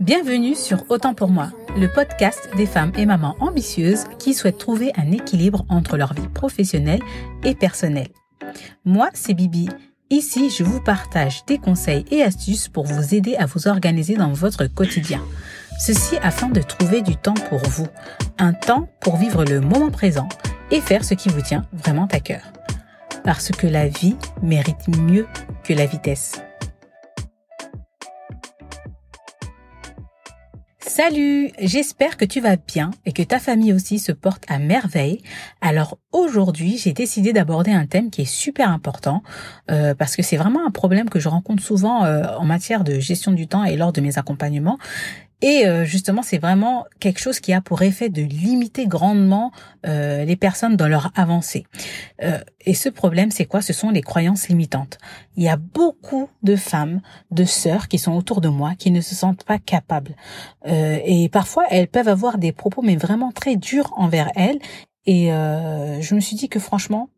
Bienvenue sur Autant pour moi, le podcast des femmes et mamans ambitieuses qui souhaitent trouver un équilibre entre leur vie professionnelle et personnelle. Moi, c'est Bibi. Ici, je vous partage des conseils et astuces pour vous aider à vous organiser dans votre quotidien. Ceci afin de trouver du temps pour vous, un temps pour vivre le moment présent et faire ce qui vous tient vraiment à cœur. Parce que la vie mérite mieux que la vitesse. Salut, j'espère que tu vas bien et que ta famille aussi se porte à merveille. Alors aujourd'hui, j'ai décidé d'aborder un thème qui est super important euh, parce que c'est vraiment un problème que je rencontre souvent euh, en matière de gestion du temps et lors de mes accompagnements. Et euh, justement, c'est vraiment quelque chose qui a pour effet de limiter grandement euh, les personnes dans leur avancée. Euh, et ce problème, c'est quoi? Ce sont les croyances limitantes. Il y a beaucoup de femmes, de sœurs qui sont autour de moi qui ne se sentent pas capables. et parfois, elles peuvent avoir des propos, mais vraiment très durs envers elles. Et je me suis dit que franchement,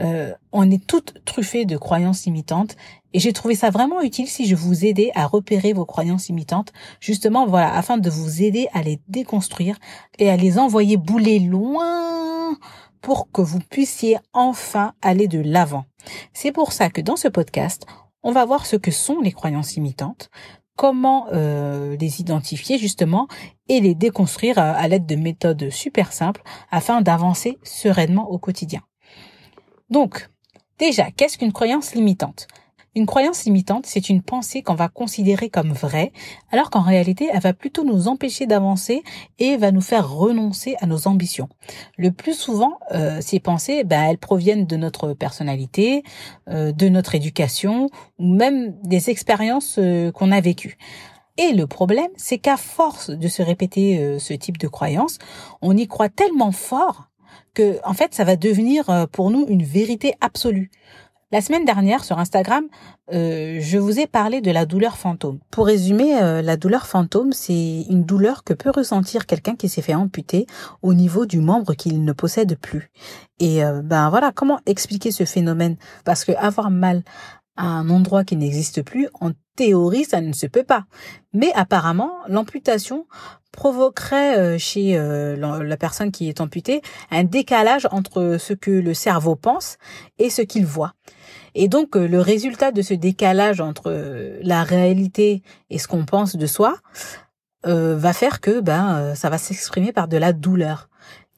euh, on est toutes truffées de croyances limitantes et j'ai trouvé ça vraiment utile si je vous aidais à repérer vos croyances limitantes, justement voilà, afin de vous aider à les déconstruire et à les envoyer bouler loin pour que vous puissiez enfin aller de l'avant. C'est pour ça que dans ce podcast, on va voir ce que sont les croyances limitantes, comment euh, les identifier justement et les déconstruire à l'aide de méthodes super simples afin d'avancer sereinement au quotidien. Donc, déjà, qu'est-ce qu'une croyance limitante? Une croyance limitante, c'est une pensée qu'on va considérer comme vraie, alors qu'en réalité, elle va plutôt nous empêcher d'avancer et va nous faire renoncer à nos ambitions. Le plus souvent, euh, ces pensées, ben, elles proviennent de notre personnalité, euh, de notre éducation, ou même des expériences euh, qu'on a vécues. Et le problème, c'est qu'à force de se répéter ce type de croyance, on y croit tellement fort en fait ça va devenir euh, pour nous une vérité absolue. La semaine dernière sur Instagram, euh, je vous ai parlé de la douleur fantôme. Pour résumer, euh, la douleur fantôme, c'est une douleur que peut ressentir quelqu'un qui s'est fait amputer au niveau du membre qu'il ne possède plus. Et ben voilà, comment expliquer ce phénomène? Parce que avoir mal à un endroit qui n'existe plus, en théorie, ça ne se peut pas. Mais apparemment, l'amputation provoquerait euh, chez euh, la personne qui est amputée un décalage entre ce que le cerveau pense et ce qu'il voit. Et donc euh, le résultat de ce décalage entre la réalité et ce qu'on pense de soi va faire que ben ça va s'exprimer par de la douleur.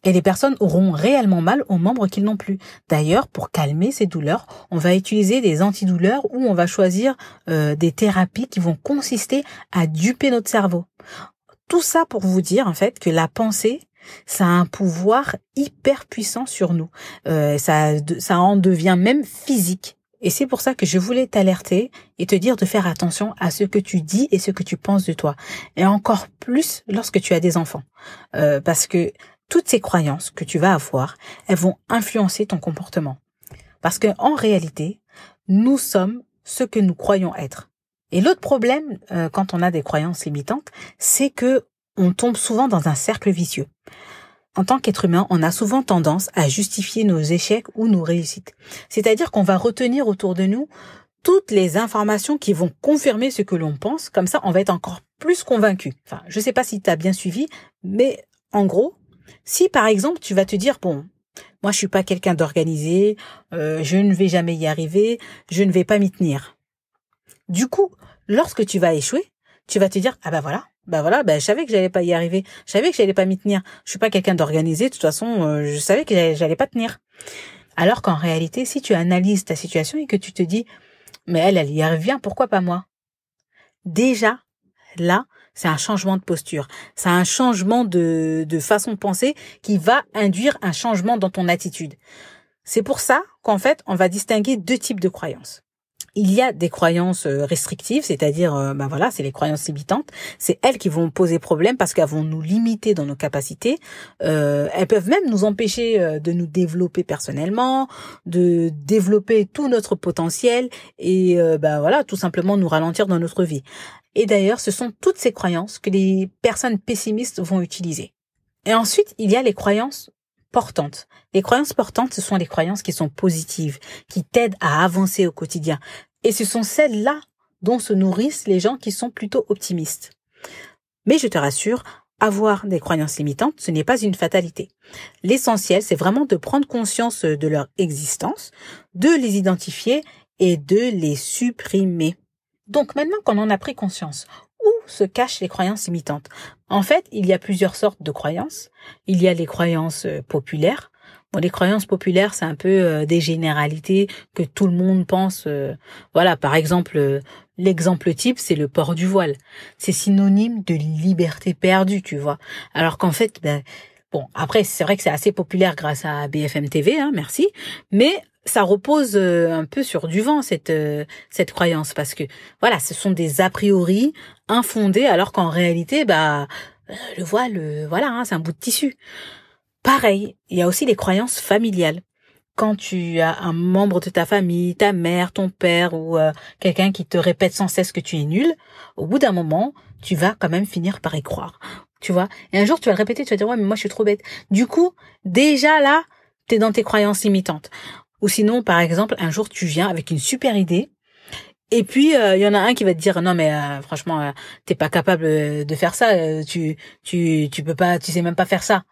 Et les personnes auront réellement mal aux membres qu'ils n'ont plus. D'ailleurs, pour calmer ces douleurs, on va utiliser des antidouleurs ou on va choisir des thérapies qui vont consister à duper notre cerveau. Tout ça pour vous dire en fait que la pensée, ça a un pouvoir hyper puissant sur nous. Euh, ça, ça en devient même physique. Et c'est pour ça que je voulais t'alerter et te dire de faire attention à ce que tu dis et ce que tu penses de toi. Et encore plus lorsque tu as des enfants. Euh, parce que toutes ces croyances que tu vas avoir, elles vont influencer ton comportement. Parce que en réalité, nous sommes ce que nous croyons être. Et l'autre problème, euh, quand on a des croyances limitantes, c'est que on tombe souvent dans un cercle vicieux. En tant qu'être humain, on a souvent tendance à justifier nos échecs ou nos réussites. C'est-à-dire qu'on va retenir autour de nous toutes les informations qui vont confirmer ce que l'on pense. Comme ça, on va être encore plus convaincu. Enfin, je sais pas si tu as bien suivi, mais en gros, si par exemple tu vas te dire, bon, moi je suis pas quelqu'un d'organisé, euh, je ne vais jamais y arriver, je ne vais pas m'y tenir. Du coup, lorsque tu vas échouer, tu vas te dire ah ben voilà, ben voilà, ben je savais que j'allais pas y arriver, je savais que j'allais pas m'y tenir. Je suis pas quelqu'un d'organisé, de toute façon, euh, je savais que j'allais pas tenir. Alors qu'en réalité, si tu analyses ta situation et que tu te dis mais elle, elle y arrive pourquoi pas moi? Déjà, là, c'est un changement de posture, c'est un changement de, façon de penser qui va induire un changement dans ton attitude. C'est pour ça qu'en fait, on va distinguer deux types de croyances. Il y a des croyances euh, restrictives, c'est-à-dire, ben voilà, c'est les croyances limitantes. C'est elles qui vont poser problème parce qu'elles vont nous limiter dans nos capacités. Euh, elles peuvent même nous empêcher euh, de nous développer personnellement, de développer tout notre potentiel et ben voilà, tout simplement nous ralentir dans notre vie. Et d'ailleurs, ce sont toutes ces croyances que les personnes pessimistes vont utiliser. Et ensuite, il y a les croyances portantes. Les croyances portantes, ce sont les croyances qui sont positives, qui t'aident à avancer au quotidien. Et ce sont celles-là dont se nourrissent les gens qui sont plutôt optimistes. Mais je te rassure, avoir des croyances limitantes, ce n'est pas une fatalité. L'essentiel, c'est vraiment de prendre conscience de leur existence, de les identifier et de les supprimer. Donc maintenant qu'on en a pris conscience, où se cachent les croyances limitantes En fait, il y a plusieurs sortes de croyances. Il y a les croyances euh, populaires. Bon, les croyances populaires, c'est un peu euh, des généralités que tout le monde pense. Euh, voilà, par exemple, l'exemple type, c'est le port du voile. C'est synonyme de liberté perdue, tu vois. Alors qu'en fait, ben, bon, après, c'est vrai que c'est assez populaire grâce à BFM TV, hein, merci. Mais ça repose euh, un peu sur du vent cette euh, cette croyance parce que voilà ce sont des a priori infondés alors qu'en réalité bah euh, le voile voilà hein, c'est un bout de tissu. Pareil il y a aussi les croyances familiales. Quand tu as un membre de ta famille ta mère ton père ou quelqu'un qui te répète sans cesse que tu es nul au bout d'un moment tu vas quand même finir par y croire. Tu vois? Et un jour tu vas le répéter tu vas dire ouais mais moi je suis trop bête. Du coup déjà là t'es dans tes croyances limitantes ou sinon, par exemple, un jour tu viens avec une super idée et puis il euh, y en a un qui va te dire non mais euh, franchement euh, t'es pas capable de faire ça, tu tu tu peux pas, tu sais même pas faire ça.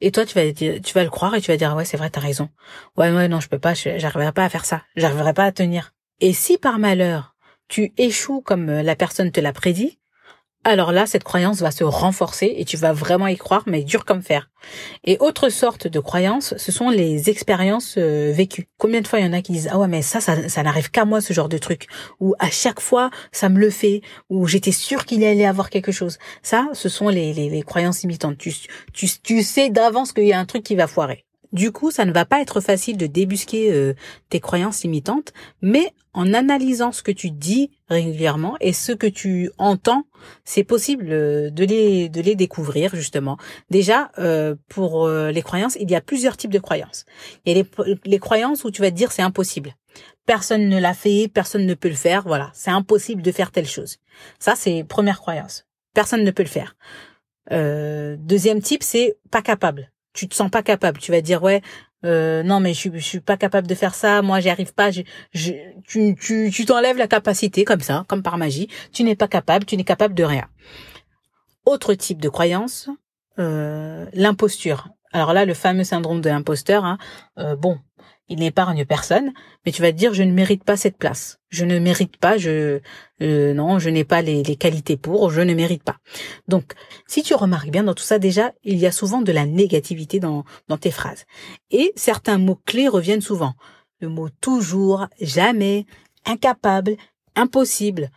Et toi tu vas tu vas le croire et tu vas dire ouais c'est vrai t'as raison. Ouais ouais non je peux pas, j'arriverai pas à faire ça, j'arriverai pas à tenir. Et si par malheur tu échoues comme la personne te l'a prédit, alors là, cette croyance va se renforcer et tu vas vraiment y croire, mais dur comme fer. Et autre sorte de croyance, ce sont les expériences euh, vécues. Combien de fois il y en a qui disent ah ouais mais ça ça, n'arrive qu'à moi ce genre de truc ou à chaque fois ça me le fait ou j'étais sûr qu'il allait avoir quelque chose. Ça, ce sont les, les, croyances imitantes. Tu, tu, tu sais d'avance qu'il y a un truc qui va foirer. Du coup, ça ne va pas être facile de débusquer euh, tes croyances limitantes, mais en analysant ce que tu dis régulièrement et ce que tu entends, c'est possible euh, de les de les découvrir justement. Déjà, euh, pour les croyances, il y a plusieurs types de croyances. Il y a les, les croyances où tu vas te dire c'est impossible. Personne ne l'a fait, personne ne peut le faire. Voilà, c'est impossible de faire telle chose. Ça, c'est première croyance. Personne ne peut le faire. deuxième type, c'est pas capable tu te sens pas capable. Tu vas dire ouais, euh, non mais je je suis pas capable de faire ça. Moi j'y arrive pas. Tu t'enlèves la capacité comme ça, comme par magie. Tu n'es pas capable. Tu n'es capable de rien. Autre type de croyance, euh, l'imposture. Alors là, le fameux syndrome de l'imposteur. Hein, euh, bon, il n'épargne personne, mais tu vas te dire je ne mérite pas cette place. Je ne mérite pas, je euh, non, je n'ai pas les, les, qualités pour, je ne mérite pas. Donc, si tu remarques bien dans tout ça déjà, il y a souvent de la négativité dans dans tes phrases. Et certains mots clés reviennent souvent. Le mot toujours, jamais, incapable, impossible.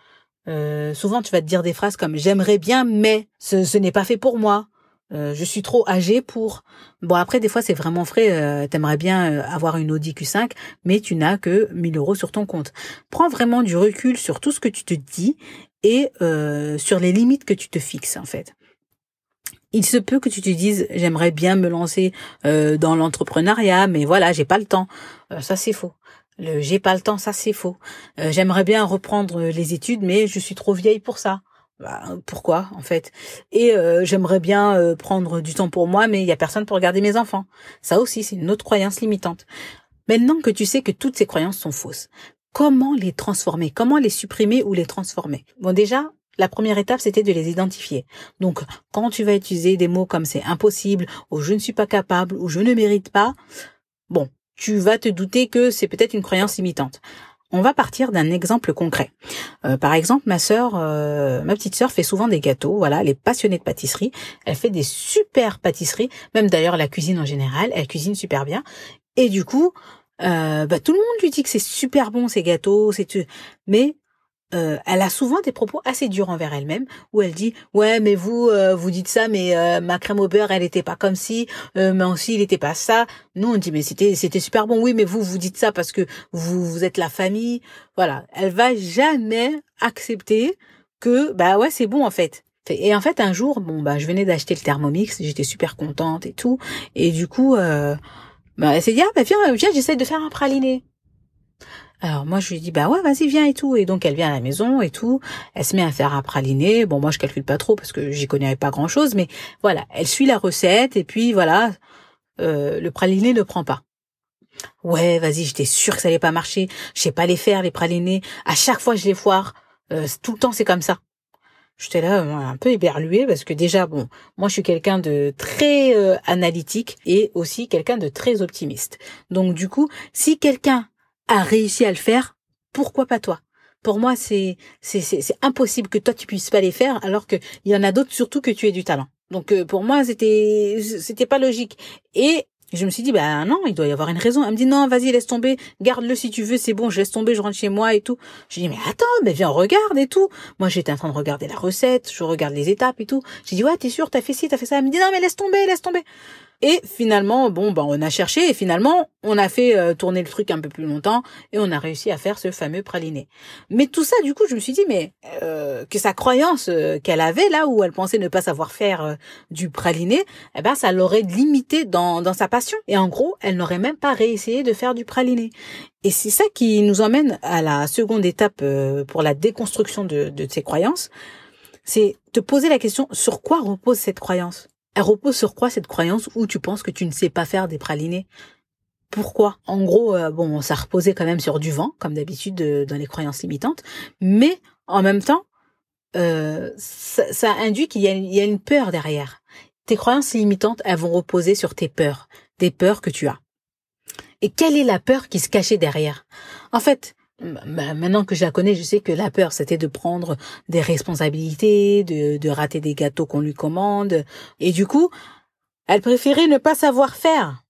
Euh, souvent, tu vas te dire des phrases comme j'aimerais bien, mais ce, ce n'est pas fait pour moi. Euh, je suis trop âgé pour. Bon après des fois c'est vraiment frais. Euh, T'aimerais bien euh, avoir une Audi Q5, mais tu n'as que 1000 euros sur ton compte. Prends vraiment du recul sur tout ce que tu te dis et sur les limites que tu te fixes en fait. Il se peut que tu te dises j'aimerais bien me lancer dans l'entrepreneuriat, mais voilà j'ai pas le temps. ça c'est faux. J'ai pas le temps, ça c'est faux. j'aimerais bien reprendre les études, mais je suis trop vieille pour ça. Bah, pourquoi en fait? Et euh, j'aimerais bien euh, prendre du temps pour moi, mais il y a personne pour regarder mes enfants. Ça aussi, c'est une autre croyance limitante. Maintenant que tu sais que toutes ces croyances sont fausses, comment les transformer? Comment les supprimer ou les transformer? Bon, déjà, la première étape, c'était de les identifier. Donc, quand tu vas utiliser des mots comme c'est impossible, ou je ne suis pas capable, ou je ne mérite pas, bon, tu vas te douter que c'est peut-être une croyance limitante. On va partir d'un exemple concret. Euh, par exemple, ma sœur, euh, ma petite sœur fait souvent des gâteaux. Voilà, elle est passionnée de pâtisserie. Elle fait des super pâtisseries. Même d'ailleurs la cuisine en général, elle cuisine super bien. Et du coup, euh, bah, tout le monde lui dit que c'est super bon ces gâteaux, c'est. Mais euh, elle a souvent des propos assez durs envers elle-même où elle dit ouais mais vous euh, vous dites ça mais euh, ma crème au beurre elle était pas comme si mais aussi il était pas ça nous on dit mais c'était c'était super bon. Oui mais vous vous dites ça parce que vous vous êtes la famille voilà. Elle va jamais accepter que bah ouais c'est bon en fait. Et en fait un jour bon bah je venais d'acheter le Thermomix j'étais super contente et tout. Et du coup bah elle s'est dit ah bah viens viens j'essaie de faire un praliné alors moi je lui dis bah ouais vas-y viens et tout et donc elle vient à la maison et tout, elle se met à faire un praliné. Bon moi je calcule pas trop parce que j'y connais pas grand chose mais voilà elle suit la recette et puis voilà euh, le praliné ne prend pas. Ouais vas-y j'étais sûre que ça allait pas marcher, je sais pas les faire les pralinés, à chaque fois je les foire, euh, tout le temps c'est comme ça. J'étais là un peu éberluée parce que déjà, bon, moi je suis quelqu'un de très euh, analytique et aussi quelqu'un de très optimiste. Donc du coup, si quelqu'un a réussi à le faire, pourquoi pas toi? Pour moi, c'est c'est c'est impossible que toi tu puisses pas les faire alors que il y en a d'autres surtout que tu aies du talent. Donc euh, pour moi, c'était c'était pas logique. Et je me suis dit, bah non, il doit y avoir une raison. Elle me dit, non, vas-y, laisse tomber, garde-le si tu veux, c'est bon, je laisse tomber, je rentre chez moi et tout. J'ai dit, mais attends, mais viens, regarde et tout. Moi, j'étais en train de regarder la recette, je regarde les étapes et tout. J'ai dit, ouais, t'es sûr, t'as fait ci, t'as fait ça. Elle me dit, non, mais laisse tomber, laisse tomber. Et finalement, bon, bah, on a cherché et finalement, on a fait euh, tourner le truc un peu plus longtemps et on a réussi à faire ce fameux praliné. Mais tout ça, du coup, je me suis dit, mais euh, que sa croyance euh, qu'elle avait là où elle pensait ne pas savoir faire du praliné, eh ben, ça l'aurait limité dans, dans sa passion. Et en gros, elle n'aurait même pas réessayé de faire du praliné. Et c'est ça qui nous emmène à la seconde étape pour la déconstruction de, de ses croyances. C'est te poser la question sur quoi repose cette croyance? Elle repose sur quoi cette croyance où tu penses que tu ne sais pas faire des pralinés? Pourquoi? En gros, euh, bon, ça reposait quand même sur du vent, comme d'habitude euh, dans les croyances limitantes, mais en même temps, euh, ça, induit qu'il y, y a une peur derrière. Tes croyances limitantes, elles vont reposer sur tes peurs, des peurs que tu as. Et quelle est la peur qui se cachait derrière? En fait, maintenant que je la connais, je sais que la peur, c'était de prendre des responsabilités, de, de rater des gâteaux qu'on lui commande. Et du coup, elle préférait ne pas savoir faire.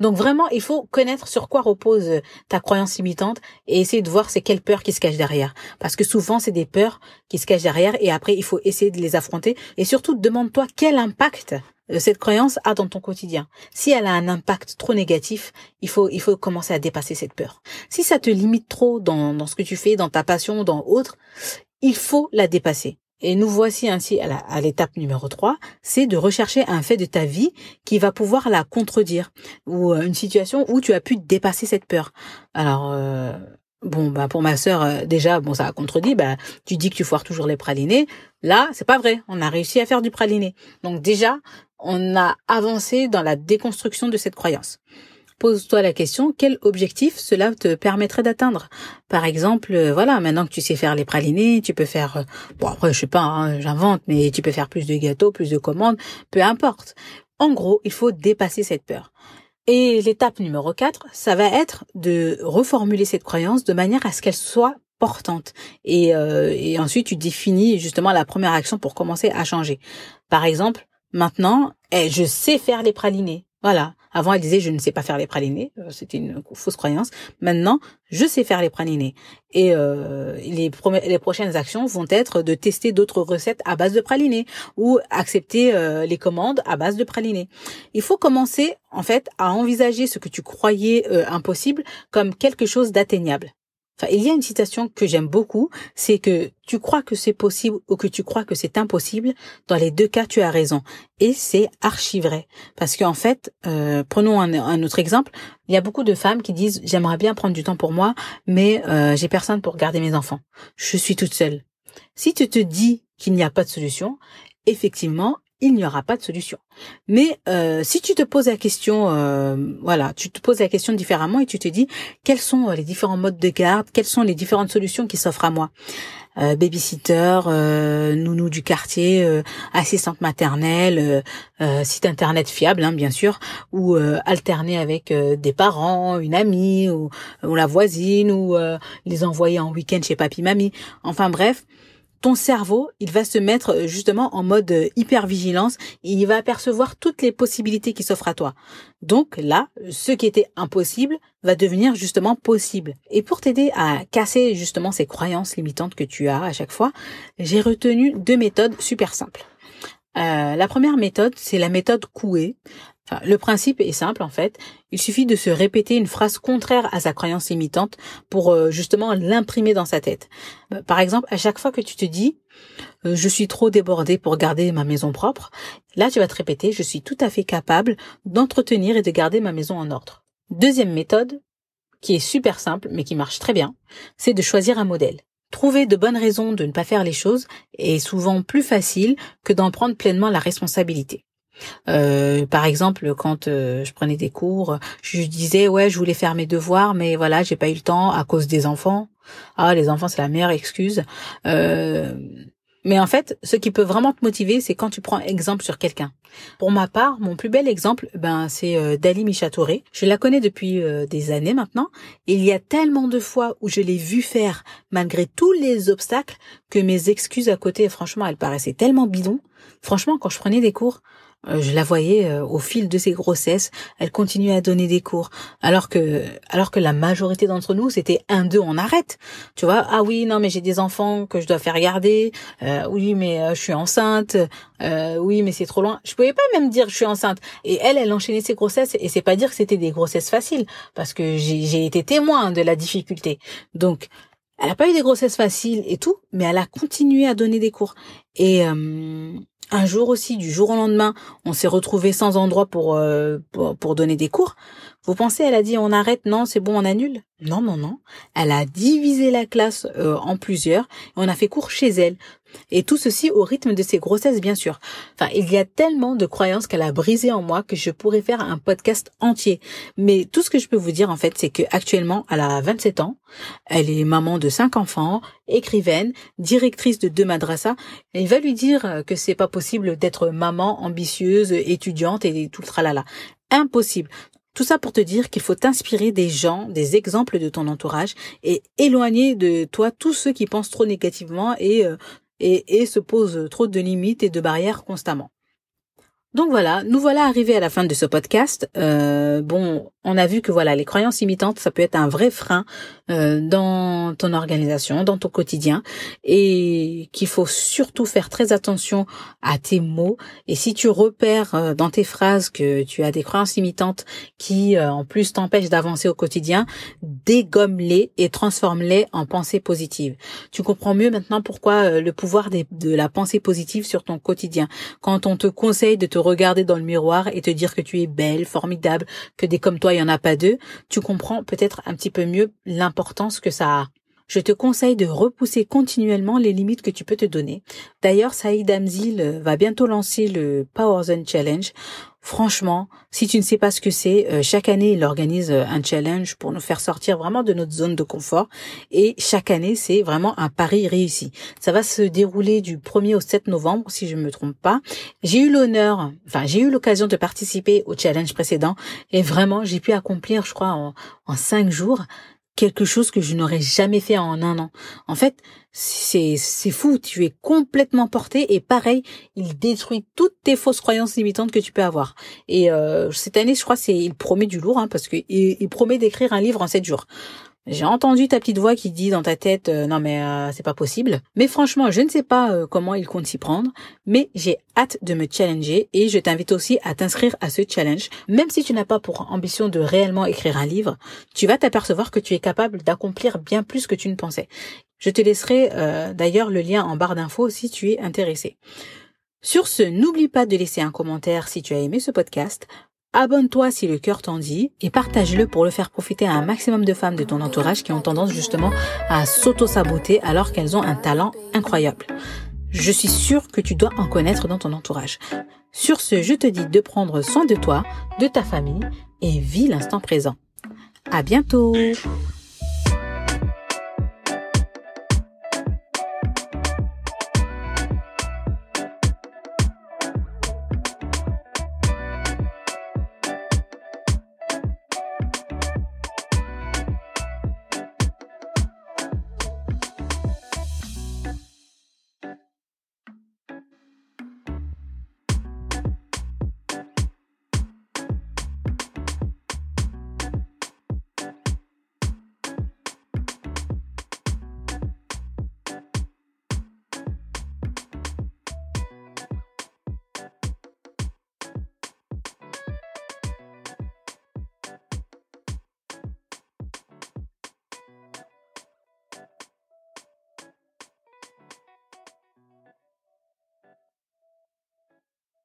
Donc vraiment, il faut connaître sur quoi repose ta croyance limitante et essayer de voir c'est quelle peur qui se cache derrière. Parce que souvent, c'est des peurs qui se cachent derrière et après, il faut essayer de les affronter. Et surtout, demande-toi quel impact cette croyance a dans ton quotidien. Si elle a un impact trop négatif, il faut, il faut commencer à dépasser cette peur. Si ça te limite trop dans, dans ce que tu fais, dans ta passion, dans autre, il faut la dépasser. Et nous voici ainsi à l'étape numéro 3, c'est de rechercher un fait de ta vie qui va pouvoir la contredire ou euh, une situation où tu as pu dépasser cette peur. Alors euh, bon bah pour ma sœur euh, déjà bon ça a contredit bah tu dis que tu foires toujours les pralinés. Là, c'est pas vrai, on a réussi à faire du praliné. Donc déjà, on a avancé dans la déconstruction de cette croyance. Pose-toi la question, quel objectif cela te permettrait d'atteindre? Par exemple, euh, voilà, maintenant que tu sais faire les pralinés, tu peux faire, euh, bon après je sais pas, hein, j'invente, mais tu peux faire plus de gâteaux, plus de commandes, peu importe. En gros, il faut dépasser cette peur. Et l'étape numéro 4, ça va être de reformuler cette croyance de manière à ce qu'elle soit portante. Et, euh, et ensuite, tu définis justement la première action pour commencer à changer. Par exemple, maintenant, eh, je sais faire les pralinés. Voilà. Avant, elle disait je ne sais pas faire les pralinés, euh, c'était une fausse croyance. Maintenant, je sais faire les pralinés. Et euh, les, prochaines actions vont être de tester d'autres recettes à base de pralinés ou accepter euh, les commandes à base de pralinés. Il faut commencer en fait à envisager ce que tu croyais impossible comme quelque chose d'atteignable. Il y a une citation que j'aime beaucoup, c'est que tu crois que c'est possible ou que tu crois que c'est impossible, dans les deux cas, tu as raison. Et c'est archi vrai. Parce qu'en fait, euh, prenons un, autre exemple, il y a beaucoup de femmes qui disent j'aimerais bien prendre du temps pour moi, mais euh, j'ai personne pour garder mes enfants. Je suis toute seule. Si tu te dis qu'il n'y a pas de solution, effectivement, il n'y aura pas de solution. Mais euh, si tu te poses la question, euh, voilà, tu te poses la question différemment et tu te dis quels sont euh, les différents modes de garde, quelles sont les différentes solutions qui s'offrent à moi? Euh, babysitter, euh, nounou du quartier, assistante maternelle, site internet fiable, hein, bien sûr, ou alterner avec des parents, une amie ou, ou la voisine, ou les envoyer en week-end chez papy mamie. Enfin bref, ton cerveau, il va se mettre euh, justement en mode euh, hyper-vigilance et il va apercevoir toutes les possibilités qui s'offrent à toi. Donc là, ce qui était impossible va devenir justement possible. Et pour t'aider à casser justement ces croyances limitantes que tu as à chaque fois, j'ai retenu deux méthodes super simples. Euh, la première méthode, c'est la méthode Coué le principe est simple en fait. Il suffit de se répéter une phrase contraire à sa croyance limitante pour euh, justement l'imprimer dans sa tête. Euh, par exemple, à chaque fois que tu te dis euh, je suis trop débordé pour garder ma maison propre, là tu vas te répéter je suis tout à fait capable d'entretenir et de garder ma maison en ordre. Deuxième méthode, qui est super simple mais qui marche très bien, c'est de choisir un modèle. Trouver de bonnes raisons de ne pas faire les choses est souvent plus facile que d'en prendre pleinement la responsabilité. Euh, par exemple, quand euh, je prenais des cours, je disais ouais, je voulais faire mes devoirs, mais voilà, j'ai pas eu le temps à cause des enfants. Ah, les enfants, c'est la meilleure excuse. Euh, Mais en fait, ce qui peut vraiment te motiver, c'est quand tu prends exemple sur quelqu'un. Pour ma part, mon plus bel exemple, ben c'est euh, Dali Michatoré. Je la connais depuis euh, des années maintenant. Il y a tellement de fois où je l'ai vu faire, malgré tous les obstacles, que mes excuses à côté, franchement, elles paraissaient tellement bidons. Franchement, quand je prenais des cours, je la voyais euh, au fil de ses grossesses, elle continuait à donner des cours, alors que alors que la majorité d'entre nous c'était un deux on arrête, tu vois ah oui non mais j'ai des enfants que je dois faire garder, euh, oui mais je suis enceinte, oui mais c'est trop loin, je pouvais pas même dire je suis enceinte et elle elle enchaînait ses grossesses et c'est pas dire que c'était des grossesses faciles parce que j'ai été témoin de la difficulté. Donc elle a pas eu des grossesses faciles et tout, mais elle a continué à donner des cours. Et un jour aussi, du jour au lendemain, on s'est retrouvé sans endroit pour, euh, pour, donner des cours. Vous pensez, elle a dit on arrête, non, c'est bon, on annule? Non, non, non. Elle a divisé la classe euh, en plusieurs on a fait cours chez elle. Et tout ceci au rythme de ses grossesses, bien sûr. Enfin, il y a tellement de croyances qu'elle a brisées en moi que je pourrais faire un podcast entier. Mais tout ce que je peux vous dire, en fait, c'est que actuellement, elle a 27 ans. Elle est maman de cinq enfants, écrivaine, directrice de deux madrasas. Et il va lui dire que c'est pas possible d'être maman ambitieuse, étudiante et tout le tralala. Impossible. Tout ça pour te dire qu'il faut t'inspirer des gens, des exemples de ton entourage et éloigner de toi tous ceux qui pensent trop négativement et euh, et, et se posent trop de limites et de barrières constamment. Donc voilà, nous voilà arrivés à la fin de ce podcast. Euh, bon, on a vu que voilà, les croyances imitantes, ça peut être un vrai frein euh, dans ton organisation, dans ton quotidien, et qu'il faut surtout faire très attention à tes mots. Et si tu repères euh, dans tes phrases que tu as des croyances imitantes qui, en plus, t'empêchent d'avancer au quotidien, dégomme-les et transforme-les en pensées positives. Tu comprends mieux maintenant pourquoi le pouvoir de la pensée positive sur ton quotidien. Quand on te conseille de te regarder dans le miroir et te dire que tu es belle, formidable, que des comme toi, il y en a pas deux, tu comprends peut-être un petit peu mieux l'importance que ça a. Je te conseille de repousser continuellement les limites que tu peux te donner. D'ailleurs, Saïd Amzil va bientôt lancer le Power Zone Challenge. Franchement, si tu ne sais pas ce que c'est, euh, chaque année, il organise euh, un challenge pour nous faire sortir vraiment de notre zone de confort. Et chaque année, c'est vraiment un pari réussi. Ça va se dérouler du 1er au 7 novembre, si je ne me trompe pas. J'ai eu l'honneur, enfin, j'ai eu l'occasion de participer au challenge précédent. Et vraiment, j'ai pu accomplir, je crois, en, en cinq jours, quelque chose que je n'aurais jamais fait en un an. En fait, c'est c'est fou, tu es complètement porté et pareil, il détruit toutes tes fausses croyances limitantes que tu peux avoir. Et euh, cette année, je crois, c'est il promet du lourd hein, parce que il promet d'écrire un livre en sept jours. J'ai entendu ta petite voix qui dit dans ta tête euh, non mais euh, c'est pas possible. Mais franchement, je ne sais pas euh, comment il compte s'y prendre, mais j'ai hâte de me challenger et je t'invite aussi à t'inscrire à ce challenge. Même si tu n'as pas pour ambition de réellement écrire un livre, tu vas t'apercevoir que tu es capable d'accomplir bien plus que tu ne pensais. Je te laisserai d'ailleurs le lien en barre d'infos si tu es intéressé. Sur ce, n'oublie pas de laisser un commentaire si tu as aimé ce podcast. Abonne-toi si le cœur t'en dit et partage-le pour le faire profiter à un maximum de femmes de ton entourage qui ont tendance justement à s'auto-saboter alors qu'elles ont un talent incroyable. Je suis sûre que tu dois en connaître dans ton entourage. Sur ce, je te dis de prendre soin de toi, de ta famille et vis l'instant présent. À bientôt!